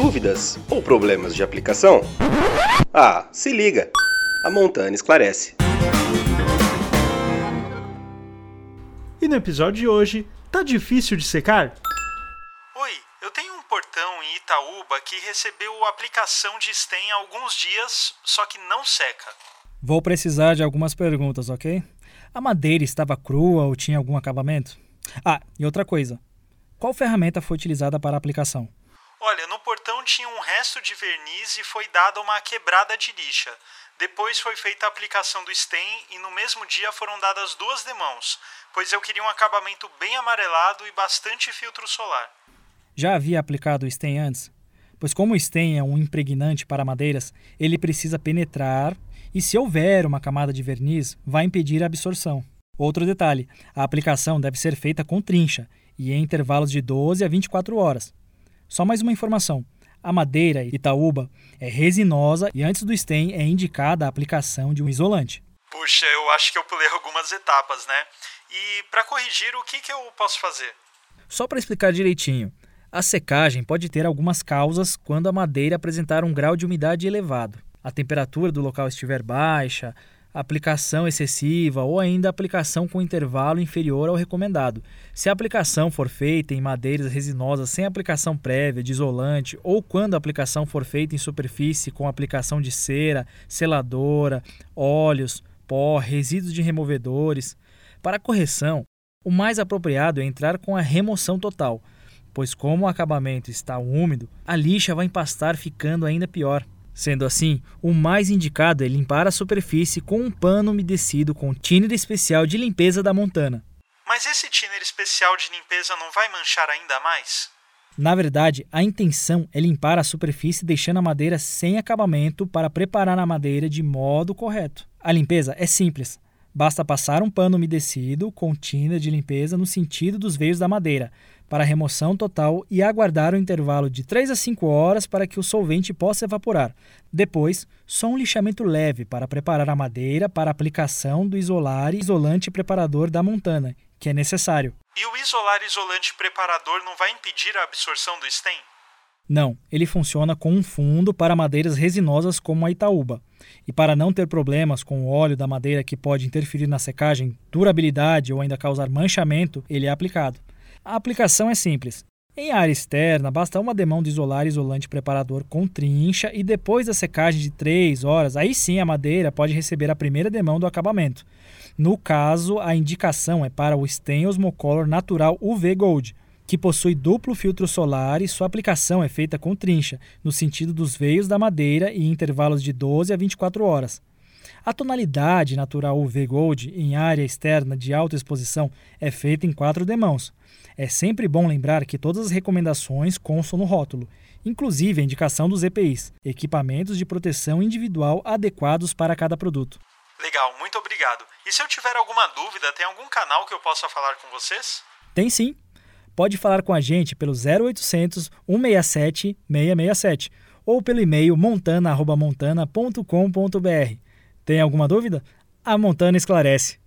Dúvidas ou problemas de aplicação? Ah, se liga! A Montana esclarece. E no episódio de hoje, tá difícil de secar? Oi, eu tenho um portão em Itaúba que recebeu aplicação de stem há alguns dias, só que não seca. Vou precisar de algumas perguntas, ok? A madeira estava crua ou tinha algum acabamento? Ah, e outra coisa. Qual ferramenta foi utilizada para a aplicação? Tinha um resto de verniz e foi dada uma quebrada de lixa. Depois foi feita a aplicação do stem e no mesmo dia foram dadas duas demãos, pois eu queria um acabamento bem amarelado e bastante filtro solar. Já havia aplicado o stem antes? Pois como o stem é um impregnante para madeiras, ele precisa penetrar e se houver uma camada de verniz, vai impedir a absorção. Outro detalhe, a aplicação deve ser feita com trincha e em intervalos de 12 a 24 horas. Só mais uma informação. A madeira Itaúba é resinosa e antes do stem é indicada a aplicação de um isolante. Puxa, eu acho que eu pulei algumas etapas, né? E para corrigir, o que, que eu posso fazer? Só para explicar direitinho, a secagem pode ter algumas causas quando a madeira apresentar um grau de umidade elevado, a temperatura do local estiver baixa, aplicação excessiva ou ainda aplicação com intervalo inferior ao recomendado. Se a aplicação for feita em madeiras resinosas sem aplicação prévia de isolante ou quando a aplicação for feita em superfície com aplicação de cera, seladora, óleos, pó, resíduos de removedores. Para correção, o mais apropriado é entrar com a remoção total, pois como o acabamento está úmido, a lixa vai empastar ficando ainda pior. Sendo assim, o mais indicado é limpar a superfície com um pano umedecido com thinner especial de limpeza da Montana. Mas esse thinner especial de limpeza não vai manchar ainda mais? Na verdade, a intenção é limpar a superfície deixando a madeira sem acabamento para preparar a madeira de modo correto. A limpeza é simples. Basta passar um pano umedecido com tinta de limpeza no sentido dos veios da madeira, para remoção total e aguardar o um intervalo de 3 a 5 horas para que o solvente possa evaporar. Depois, só um lixamento leve para preparar a madeira para aplicação do isolar e isolante preparador da montana, que é necessário. E o isolar isolante preparador não vai impedir a absorção do stem? Não, ele funciona com um fundo para madeiras resinosas como a Itaúba. E para não ter problemas com o óleo da madeira que pode interferir na secagem, durabilidade ou ainda causar manchamento, ele é aplicado. A aplicação é simples. Em área externa, basta uma demão de isolar isolante preparador com trincha e depois da secagem de 3 horas, aí sim a madeira pode receber a primeira demão do acabamento. No caso, a indicação é para o Stem Osmocolor Natural UV Gold, que possui duplo filtro solar e sua aplicação é feita com trincha, no sentido dos veios da madeira e em intervalos de 12 a 24 horas. A tonalidade natural UV Gold em área externa de alta exposição é feita em quatro demãos. É sempre bom lembrar que todas as recomendações constam no rótulo, inclusive a indicação dos EPIs, equipamentos de proteção individual adequados para cada produto. Legal, muito obrigado. E se eu tiver alguma dúvida, tem algum canal que eu possa falar com vocês? Tem sim. Pode falar com a gente pelo 0800 167 667 ou pelo e-mail montana.montana.com.br. Tem alguma dúvida? A Montana esclarece.